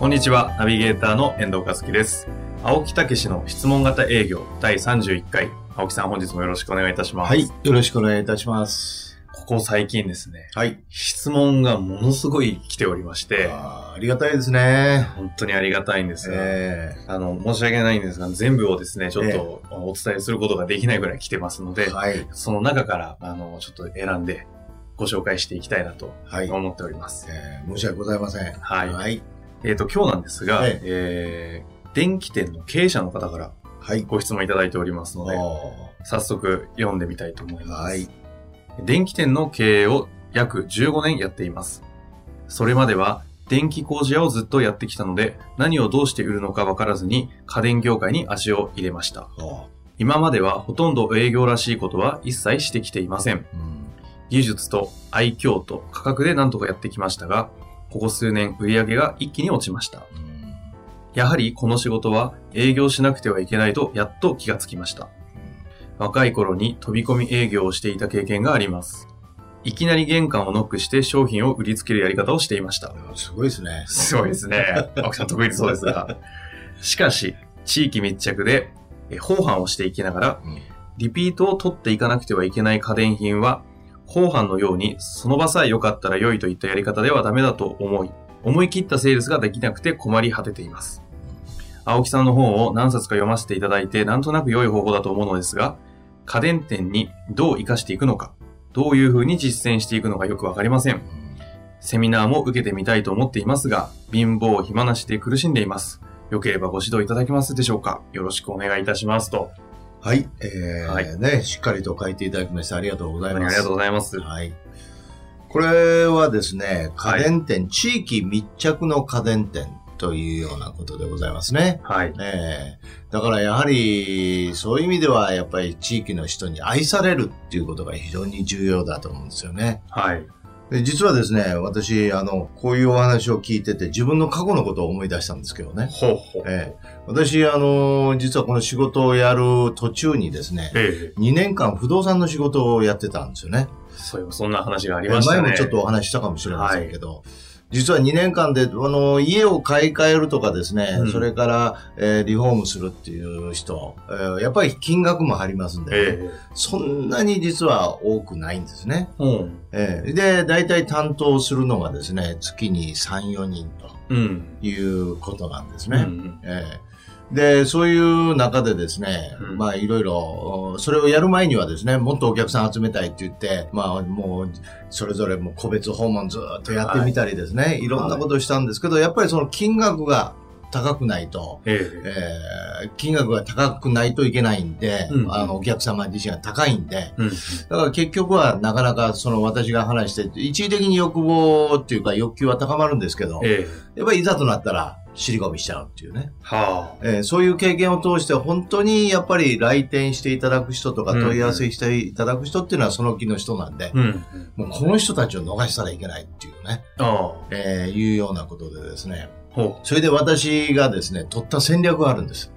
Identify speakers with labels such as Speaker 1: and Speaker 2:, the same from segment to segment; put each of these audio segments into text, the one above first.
Speaker 1: こんにちは、ナビゲーターの遠藤和樹です。青木武の質問型営業第31回。青木さん本日もよろしくお願いいたします。
Speaker 2: はい。よろしくお願いいたします。
Speaker 1: ここ最近ですね、
Speaker 2: はい。
Speaker 1: 質問がものすごい来ておりまして、
Speaker 2: あーありがたいですね。
Speaker 1: 本当にありがたいんですが、
Speaker 2: え
Speaker 1: あの、申し訳ないんですが、全部をですね、ちょっとお伝えすることができないぐらい来てますので、
Speaker 2: えはい。
Speaker 1: その中から、あの、ちょっと選んでご紹介していきたいなと
Speaker 2: はい。
Speaker 1: 思っております。
Speaker 2: えー申し訳ございません。
Speaker 1: はい
Speaker 2: はい。
Speaker 1: えっ、と、今日なんですが、
Speaker 2: え
Speaker 1: えー電気店の経営者の方から
Speaker 2: はい。
Speaker 1: ご質問いただいておりますので、
Speaker 2: お
Speaker 1: 早速読んでみたいと思います。
Speaker 2: はい。
Speaker 1: 電気店の経営を約15年やっています。それまでは電気工事屋をずっとやってきたので、何をどうして売るのかわからずに家電業界に足を入れました。
Speaker 2: お
Speaker 1: 今まではほとんど営業らしいことは一切してきていません。
Speaker 2: うん。
Speaker 1: 技術と愛嬌と価格で何とかやってきましたが、ここ数年売り上げが一気に落ちました。
Speaker 2: うん
Speaker 1: やはりこの仕事は営業しなくてはいけないとやっと気がつきました。若い頃に飛び込み営業をしていた経験があります。いきなり玄関をノックして商品を売りつけるやり方をしていました。
Speaker 2: すごいですね。
Speaker 1: すごいですね。青木さん得意そうですが。しかし、地域密着で、え放販をしていきながら、
Speaker 2: うん
Speaker 1: リピートを取っていかなくてはいけない家電品は、放販のように、その場さえ良かったら良いといったやり方ではダメだと思い、思い切ったセールスができなくて困り果てています。青木さんの本を何冊か読ませていただいて、なんとなく良い方法だと思うのですが、家電店にどう活かしていくのか、どういう風に実践していくのかよくわかりません。セミナーも受けてみたいと思っていますが、貧乏暇なしで苦しんでいます。よければご指導いただけますでしょうかよろしくお願いいたしますと。
Speaker 2: はい。えー
Speaker 1: はい
Speaker 2: ね、しっかりと書いていただきましてありがとうございます。
Speaker 1: ありがとうございます。
Speaker 2: はい。これはですね、家電店、地域密着の家電店というようなことでございますね。
Speaker 1: はい。
Speaker 2: ええだからやはり、そういう意味では、やっぱり地域の人に愛されるっていうことが非常に重要だと思うんですよね。
Speaker 1: はい。
Speaker 2: で実はですね、私、あの、こういうお話を聞いてて、自分の過去のことを思い出したんですけどね。
Speaker 1: ほうほう。
Speaker 2: ええ私、あの、実はこの仕事をやる途中にですね、
Speaker 1: ええ
Speaker 2: 2年間不動産の仕事をやってたんですよね。
Speaker 1: そういえばそんな話がありましたね。
Speaker 2: 前もちょっとお話ししたかもしれませんけど、実は2年間で、あの、家を買い替えるとかですね、
Speaker 1: うん
Speaker 2: それから、えーリフォームするっていう人、えーやっぱり金額も張りますんで、
Speaker 1: ええ
Speaker 2: そんなに実は多くないんですね。
Speaker 1: うん。
Speaker 2: えーで、大体担当するのがですね、月に3、4人
Speaker 1: うん。
Speaker 2: ということなんですね。
Speaker 1: うん。
Speaker 2: えーで、そういう中でですね、
Speaker 1: うん。
Speaker 2: まあいろいろ、それをやる前にはですね、もっとお客さん集めたいって言って、まあもう、それぞれもう個別訪問ずっとやってみたりですね、い、ろんなことをしたんですけど、やっぱりその金額が高くないと、
Speaker 1: ええ。
Speaker 2: えー金額が高くないといけないんで、
Speaker 1: うん。
Speaker 2: あの、お客様自身が高いんで、
Speaker 1: うん。
Speaker 2: だから結局はなかなかその私が話して、一時的に欲望っていうか欲求は高まるんですけど、
Speaker 1: ええ。
Speaker 2: やっぱりいざとなったら尻込みしちゃうっていうね。
Speaker 1: は
Speaker 2: えーそういう経験を通して本当にやっぱり来店していただく人とか
Speaker 1: うん
Speaker 2: 問い合わせしていただく人っていうのはその気の人なんで
Speaker 1: あ。、うん。
Speaker 2: もうこの人たちを逃したらいけないっていうね、
Speaker 1: ああ。
Speaker 2: えーいうようなことでですね、
Speaker 1: ほ
Speaker 2: それで私がですね、取った戦略があるんです。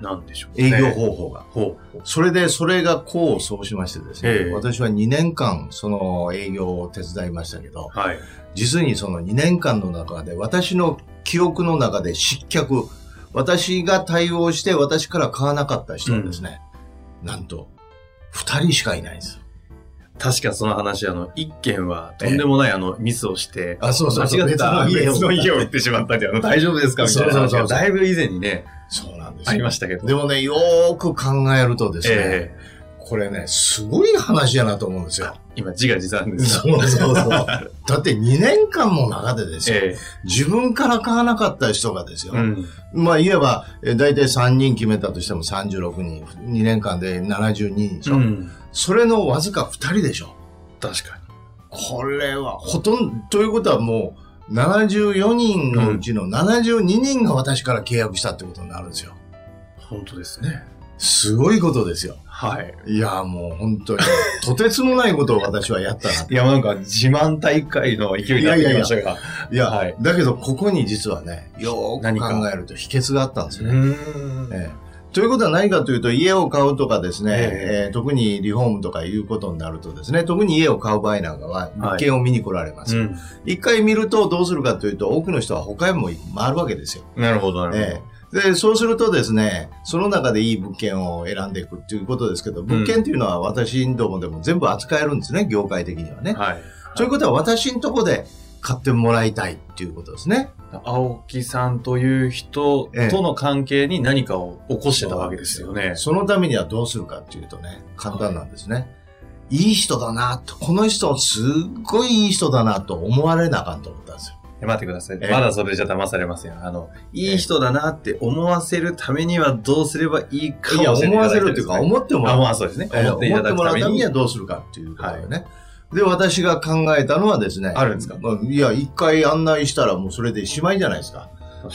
Speaker 1: う。なんでしょう、ね。
Speaker 2: 営業方法が。
Speaker 1: ほ
Speaker 2: それで、それが功を奏しましてですね、
Speaker 1: ええ
Speaker 2: 私は2年間その営業を手伝いましたけど、
Speaker 1: う。はい。
Speaker 2: 実にその2年間の中で私の記憶の中で失脚、私が対応して私から買わなかった人はですね、なんと2人しかいないんです。よ。
Speaker 1: 確かその話、あの、一件はとんでもないあの、ミスをして、
Speaker 2: あ、そうそうそう。
Speaker 1: 間違った。
Speaker 2: 別の家
Speaker 1: の家を売ってしまったんで、あの、大丈夫ですか？みたいな。話
Speaker 2: そうそうそう。
Speaker 1: がだいぶ以前にね、
Speaker 2: そうなんです
Speaker 1: あ
Speaker 2: よ
Speaker 1: りましたけど。
Speaker 2: でもね、よーく考えるとですね、
Speaker 1: え
Speaker 2: これね、すごい話やなと思うんですよ。
Speaker 1: 今、自画自賛です
Speaker 2: そうそうそう。だって2年間の中でですよ、
Speaker 1: え
Speaker 2: 自分から買わなかった人がですよ。
Speaker 1: えうん。
Speaker 2: まあ、いわば、え大体3人決めたとしても36人、2年間で72人でしょ。
Speaker 1: うん。
Speaker 2: それのわずか2人でしょ。
Speaker 1: 確か
Speaker 2: これは、ほとんど、ということはも74人のうちの72人が私から契約したってことになるんですよ。
Speaker 1: 本当ですね。
Speaker 2: すごいことですよ。
Speaker 1: はい。
Speaker 2: いや、もう本当に、とてつもないことを私はやったな。
Speaker 1: いや、なんか自慢大会の勢いになってきましたが。
Speaker 2: いや、
Speaker 1: はい
Speaker 2: だけどここに実はね、よーく考えると秘訣があったんですよね。
Speaker 1: ん
Speaker 2: ええということは何かというと、家を買うとかですね、
Speaker 1: え
Speaker 2: えー特にリフォームとかいうことになるとですね、特に家を買う場合なんかは、物件を見に来られます。
Speaker 1: うん。
Speaker 2: 一回見るとどうするかというと、多くの人は他へも回るわけですよ。
Speaker 1: なるほど、なるほど。
Speaker 2: ええで、そうするとですね、その中でいい物件を選んでいくっていうことですけど、物件っていうのは私どもでも全部扱えるんですね、業界的にはね。
Speaker 1: はい。
Speaker 2: ということは私のとこで買ってもらいたいっていうことですね。
Speaker 1: 青木さんという人との関係に何かを起こしてたわけですよね。
Speaker 2: そのためにはどうするかっていうとね、簡単なんですね。いい人だなと、この人すっごいいい人だなと思われなあかんと思ったんですよ。
Speaker 1: え待ってください。
Speaker 2: ええ
Speaker 1: まだそれじゃ騙されません。あの、いい人だなって思わせるためにはどうすればいいかを教えてい
Speaker 2: 思わ
Speaker 1: ただいてですね
Speaker 2: せるっていうか、思ってもら
Speaker 1: あ、
Speaker 2: う。
Speaker 1: まあそうですね。
Speaker 2: えー
Speaker 1: 思っていただくために
Speaker 2: 思ってもらうためには。どうするかっていうことだよね。で、私が考えたのはですね。
Speaker 1: あるんですか？
Speaker 2: まあいや、一回案内したらもうそれでしまいじゃないですか。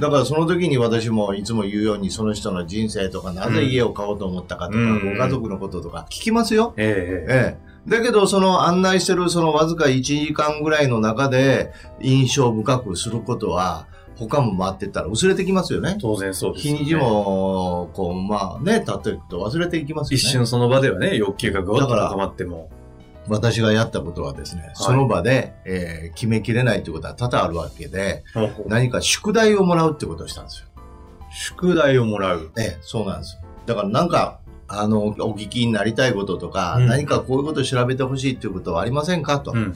Speaker 2: だからその時に私もいつも言うようにその人の人生とかなぜ家を買おうと思ったかとか、
Speaker 1: うん
Speaker 2: ご家族のこととか聞きますよ。
Speaker 1: ええ
Speaker 2: ええ。だけど、その案内してるそのわずか1時間ぐらいの中で印象深くすることは、他も回ってったら薄れてきますよね。
Speaker 1: 当然そうですよね、
Speaker 2: 日にちも、こう、まあね、経っていくと忘れていきますよね。
Speaker 1: 一瞬その場ではね、欲求がぐわっと
Speaker 2: だから
Speaker 1: 高まっても。
Speaker 2: 私がやったことはですね、その場で、えー決めきれないってことは多々あるわけで、何か宿題をもらうってことをしたんですよ。
Speaker 1: 宿題をもらう。
Speaker 2: ええ、そうなんです。だからなんか、あの、お聞きになりたいこととか、
Speaker 1: うん
Speaker 2: 何かこういうことを調べてほしいっていうことはありませんかと
Speaker 1: うん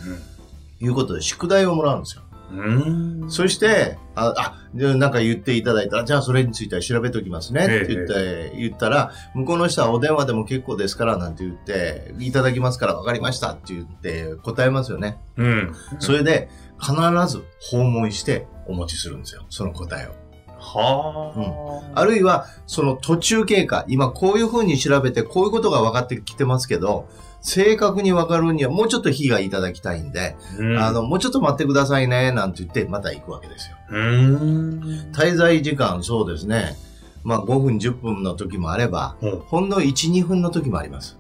Speaker 2: いうことで宿題をもらうんですよ。
Speaker 1: うん。うん。
Speaker 2: そして、あ、あ、でなんか言っていただいたら、じゃあそれについては調べておきますねって言って、言ったら、向こうの人はお電話でも結構ですからなんて言って、いただきますから分かりましたって言って答えますよね。
Speaker 1: うん。
Speaker 2: それで、必ず訪問してお持ちするんですよ。その答えを。
Speaker 1: はあ。
Speaker 2: あるいは、その途中経過、今こういうふうに調べて、こういうことが分かってきてますけど、正確に分かるにはもうちょっと日がいただきたいんで、
Speaker 1: うん、
Speaker 2: あの、もうちょっと待ってくださいね、なんて言って、また行くわけですよ。
Speaker 1: うーん。
Speaker 2: 滞在時間、そうですね。まあ5分、10分の時もあれば、
Speaker 1: うん
Speaker 2: ほんの1、2分の時もあります。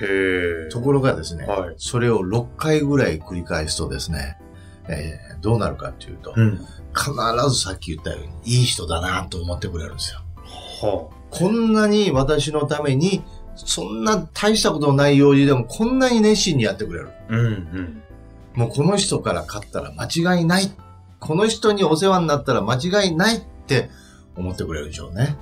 Speaker 1: へえ。
Speaker 2: ところがですね、
Speaker 1: はい。
Speaker 2: それを6回ぐらい繰り返すとですね、えーどうなるかっていうと、
Speaker 1: うん。
Speaker 2: 必ずさっき言ったように、いい人だなと思ってくれるんですよ。
Speaker 1: は
Speaker 2: こんなに私のために、そんな大したことのない用事でもこんなに熱心にやってくれる。
Speaker 1: あ。うんうん。
Speaker 2: もうこの人から買ったら間違いない。この人にお世話になったら間違いないって思ってくれるでしょうね。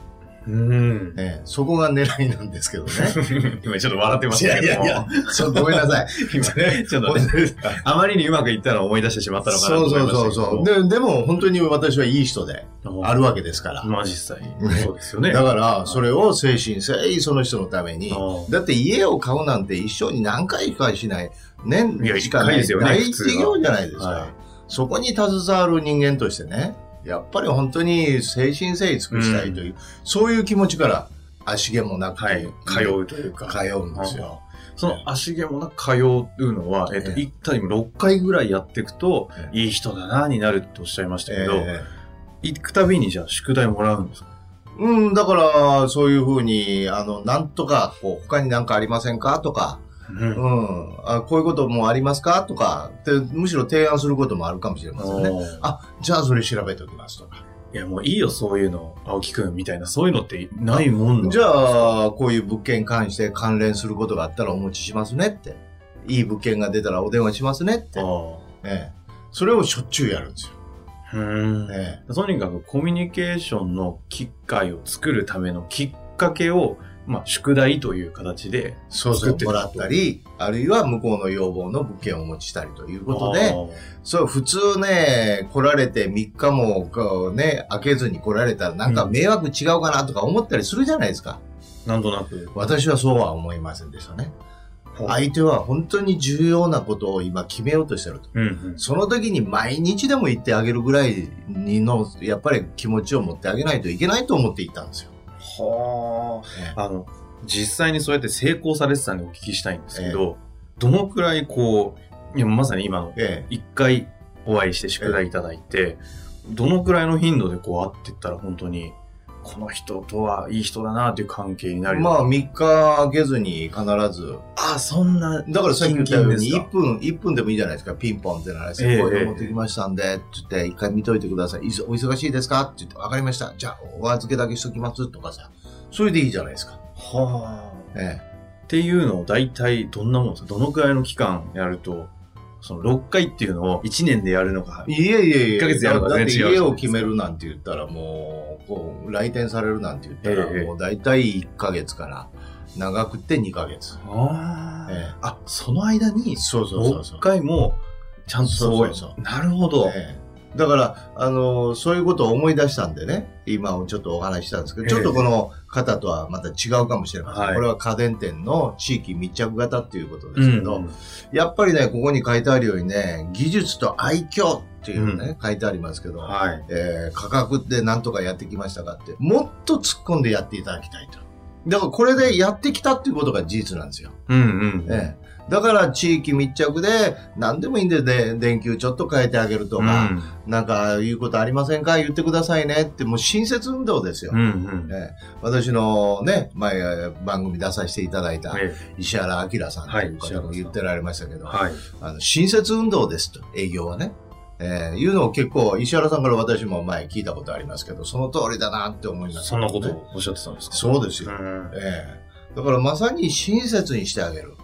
Speaker 1: うん。
Speaker 2: ええそこが狙いなんですけどね。
Speaker 1: 今ちょっと笑ってましたけども。
Speaker 2: いやいやいや、ちょっとごめんなさい。
Speaker 1: 今ね、ちょっとね、あまりにうまくいったのを思い出してしまったのかなと
Speaker 2: そう
Speaker 1: 思いました
Speaker 2: そうそうそう。で、でも本当に私はいい人である
Speaker 1: わ。
Speaker 2: わけですから。
Speaker 1: まあ実際
Speaker 2: ね。
Speaker 1: そうですよね。
Speaker 2: だから、それを誠心誠意その人のために
Speaker 1: うん。
Speaker 2: だって家を買うなんて一生に何回かしない、年
Speaker 1: いや
Speaker 2: しかない
Speaker 1: 一回ですよね
Speaker 2: 大企業じゃないですか。
Speaker 1: はい
Speaker 2: そこに携わる人間としてね、やっぱり本当に誠心誠意尽くしたいという、そういう気持ちから足毛もなく、
Speaker 1: はい。通うというか。
Speaker 2: 通うんですよ。
Speaker 1: その足毛もなく通うのは、えっと、
Speaker 2: ええ。
Speaker 1: 一体6回ぐらいやっていくと
Speaker 2: え、
Speaker 1: いい人だな、になるとおっしゃいましたけど、
Speaker 2: え
Speaker 1: 行くたびにじゃあ宿題もらうんですか？
Speaker 2: えうん、だから、そういうふうに、あの、なんとか、こう、他に何かありませんか？とか、
Speaker 1: う。
Speaker 2: うんんあ、こういうこともありますか？とかって、むしろ提案することもあるかもしれませんね。あ、じゃあそれ調べておきますとか。
Speaker 1: いや、もういいよ、そういうの。青木くんみたいな、そういうのってないもん
Speaker 2: じゃあ、こういう物件に関して関連することがあったらお持ちしますねって。いい物件が出たらお電話しますねって。
Speaker 1: あ
Speaker 2: ええ、それをしょっちゅうやるんですよ。
Speaker 1: あ。うん。
Speaker 2: え
Speaker 1: とにかくコミュニケーションの機会を作るためのきっかけを、まあ、宿題という形で作ってる
Speaker 2: もらったり、あるいは向こうの要望の物件をお持ちしたりということで、そう、普通ね、来られて3日もこうね、開けずに来られたらなんか迷惑違うかなとか思ったりするじゃないですか。
Speaker 1: あーなんとなく。
Speaker 2: 私はそうは思いませんでしたね。相手は本当に重要なことを今決めようとしてると。
Speaker 1: うんうん。
Speaker 2: その時に毎日でも言ってあげるぐらいにの、やっぱり気持ちを持ってあげないといけないと思っていたんですよ。
Speaker 1: は
Speaker 2: え
Speaker 1: あ。あの、実際にそうやって成功されてたんでお聞きしたいんですけど、どのくらいこう、いやまさに今の
Speaker 2: え。
Speaker 1: 一回お会いして宿題いただいて、どのくらいの頻度でこう会ってったら本当に、この人とはいい人だなっていう関係になる
Speaker 2: まあ、3日空けずに必ず。
Speaker 1: あ、そんな、
Speaker 2: だからさっき言ったように、
Speaker 1: キンキン
Speaker 2: 1分、1分でもいいじゃないですか。ピンポンって鳴らして、
Speaker 1: ええ
Speaker 2: こういうの持ってきましたんで、って言って、一回見といてください。お忙しいですか？って言って、わかりました。じゃあ、お預けだけしときますとかさ。それでいいじゃないですか。
Speaker 1: はあ。
Speaker 2: え
Speaker 1: っていうのを大体どんなもんですか？どのくらいの期間やると、その6回っていうのを1年でやるのか
Speaker 2: え。。いえいえいえ。
Speaker 1: 1ヶ月やるのか全然違う
Speaker 2: 家を決めるなんて言ったらもう、こう、来店されるなんて言ったら、
Speaker 1: ええ
Speaker 2: もう大体1ヶ月から、長くて2ヶ月。
Speaker 1: あ
Speaker 2: ええ
Speaker 1: あ、その間に
Speaker 2: そうそうそうそう
Speaker 1: 6。回もちゃんとそうなるほど。
Speaker 2: ええだから、あの、そういうことを思い出したんでね、今ちょっとお話ししたんですけど、
Speaker 1: ええ
Speaker 2: ちょっとこの方とはまた違うかもしれません。
Speaker 1: はい
Speaker 2: これは家電店の地域密着型っていうことですけど、
Speaker 1: うん
Speaker 2: やっぱりね、ここに書いてあるようにね、技術と愛嬌っていうね、書いてありますけど、
Speaker 1: はい。
Speaker 2: えー価格で何とかやってきましたかって、もっと突っ込んでやっていただきたいと。だからこれでやってきたっていうことが事実なんですよ。
Speaker 1: うんうん。
Speaker 2: ええだから地域密着で何でもいいんで、で電球ちょっと変えてあげるとか、なんか言うことありませんか？言ってくださいねって、もう親切運動ですよ。
Speaker 1: うんうん。
Speaker 2: ええ私のね、前番組出させていただいた
Speaker 1: え
Speaker 2: 石原明さんという
Speaker 1: はい
Speaker 2: 方も言ってられましたけど、
Speaker 1: えはい。
Speaker 2: あの親切運動ですと、営業はね。えーいうのを結構、石原さんから私も前聞いたことありますけど、その通りだなって思います、
Speaker 1: そんなことをおっしゃってたんですか？
Speaker 2: そうですよ。
Speaker 1: ん
Speaker 2: ええだからまさに親切にしてあげる。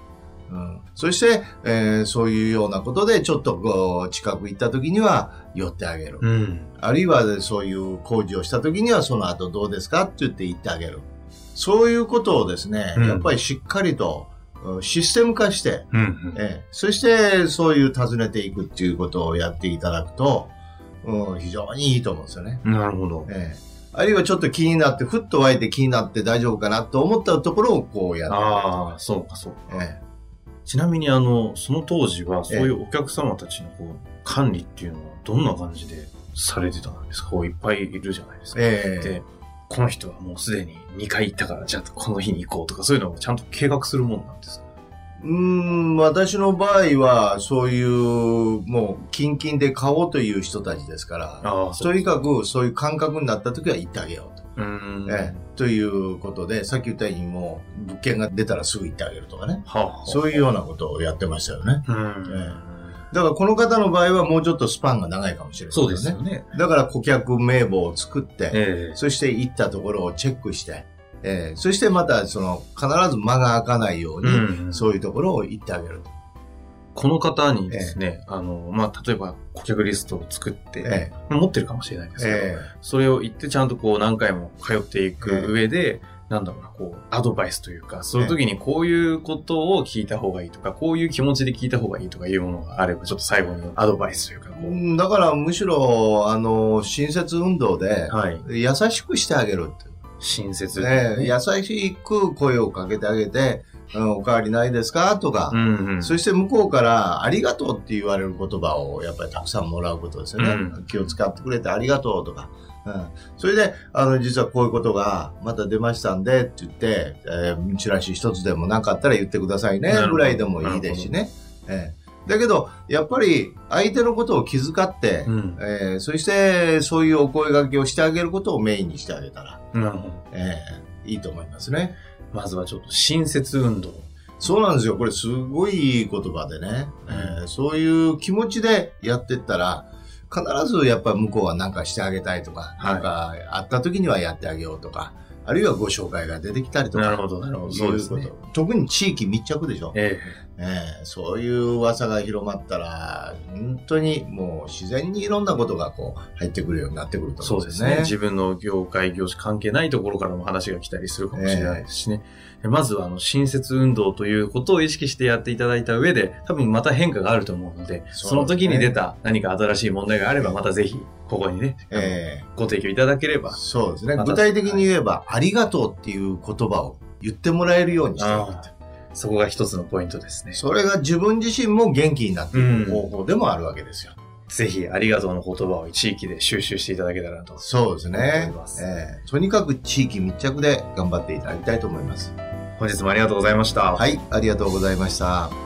Speaker 2: うん、そして、えーそういうようなことで、ちょっとこう、近く行った時には寄ってあげる。
Speaker 1: うん。
Speaker 2: あるいはそういう工事をした時には、その後どうですかって言って言ってあげる。そういうことをですね、
Speaker 1: うん
Speaker 2: やっぱりしっかりと、うんシステム化して、
Speaker 1: うんうん。
Speaker 2: ええそして、そういう尋ねていくっていうことをやっていただくと、うん、非常にいいと思うんですよね。
Speaker 1: なるほど。
Speaker 2: ええあるいはちょっと気になって、ふっと湧いて気になって大丈夫かなと思ったところをこうやって
Speaker 1: ああ、そうかそうか。
Speaker 2: え
Speaker 1: ちなみにあの、その当時はそういうお客様たちのこう管理っていうのはどんな感じでされてたんですか？こういっぱいいるじゃないですか。
Speaker 2: ええ
Speaker 1: で、この人はもうすでに2回行ったから、じゃあこの日に行こうとか、そういうのをちゃんと計画するもんなんですか？
Speaker 2: うーん、私の場合は、そういう、もう、キンキンで買おうという人たちですから、とにかくそういう感覚になった時は行ってあげようと。
Speaker 1: うーん。
Speaker 2: ええということで、さっき言ったようにもう、物件が出たらすぐ行ってあげるとかね。
Speaker 1: はあ、はあ、
Speaker 2: そういうようなことをやってましたよね。
Speaker 1: うん。
Speaker 2: えだからこの方の場合はもうちょっとスパンが長いかもしれない、
Speaker 1: そうですよね。
Speaker 2: だから顧客名簿を作って、
Speaker 1: ええ
Speaker 2: そして行ったところをチェックして、えーそしてまたその必ず間が開かないように、
Speaker 1: うん
Speaker 2: そういうところを行ってあげると。
Speaker 1: この方にですね、あの、まあ、例えば顧客リストを作って、
Speaker 2: え
Speaker 1: 持ってるかもしれないですけど、
Speaker 2: え
Speaker 1: それを言ってちゃんとこう何回も通っていく上で、なんだろうな、こう、アドバイスというか、そういう時にこういうことを聞いた方がいいとか、こういう気持ちで聞いた方がいいとかいうものがあれば、ちょっと最後にアドバイスというか、こ
Speaker 2: う。
Speaker 1: う、
Speaker 2: んだからむしろ、あの、親切運動で、
Speaker 1: はい。
Speaker 2: 優しくしてあげるって。
Speaker 1: 親切。
Speaker 2: ええ優しく声をかけてあげて、うんおかわりないですか？とか、
Speaker 1: うんうん。
Speaker 2: そして向こうからありがとうって言われる言葉をやっぱりたくさんもらうことですよね。
Speaker 1: うん
Speaker 2: 気を使ってくれてありがとうとか。うん、それで、あの、実はこういうことがまた出ましたんでって言って、えーチラシ一つでもなかったら言ってくださいねぐらいでもいいですしね。ええだけど、やっぱり相手のことを気遣って、
Speaker 1: うん。
Speaker 2: えーそしてそういうお声掛けをしてあげることをメインにしてあげたら、
Speaker 1: なるほど。
Speaker 2: ええいいと思いますね。
Speaker 1: まずはちょっと親切運動。
Speaker 2: そうなんですよ。これすごいいい言葉でね、えーそういう気持ちでやってったら、必ずやっぱり向こうは何かしてあげたいとか、
Speaker 1: はい
Speaker 2: なんか会った時にはやってあげようとか、あるいはご紹介が出てきたりとか。
Speaker 1: なるほど、なるほど。そう
Speaker 2: いう。こと特に地域密着でしょ。
Speaker 1: え
Speaker 2: ええそういう噂が広まったら、本当にもう自然にいろんなことがこう入ってくるようになってくる
Speaker 1: え
Speaker 2: と
Speaker 1: そうでね。
Speaker 2: 思うんですすね。
Speaker 1: 自分の業界、業種関係ないところからも話が来たりするかもしれないですしね。でまずは、あの、親切運動ということを意識してやっていただいた上で、多分また変化があると思うので、その時に出た何か新しい問題があれば、またぜひ、ここにね、
Speaker 2: ええ
Speaker 1: ご提供いただければ。
Speaker 2: そうですね。具体的に言えば、ありがとうっていう言葉を言ってもらえるようにしてあげる
Speaker 1: ああそこが一つのポイントですね。
Speaker 2: それが自分自身も元気になっていく方法でもあるわけですよ。
Speaker 1: ぜひ、ありがとうの言葉を地域で収集していただけたらなと。
Speaker 2: そうですね。ええとにかく地域密着で頑張っていただきたいと思います。
Speaker 1: 本日もありがとうございました。
Speaker 2: はい、ありがとうございました。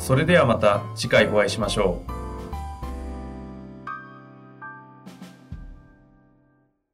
Speaker 1: それではまた次回お会いしましょう。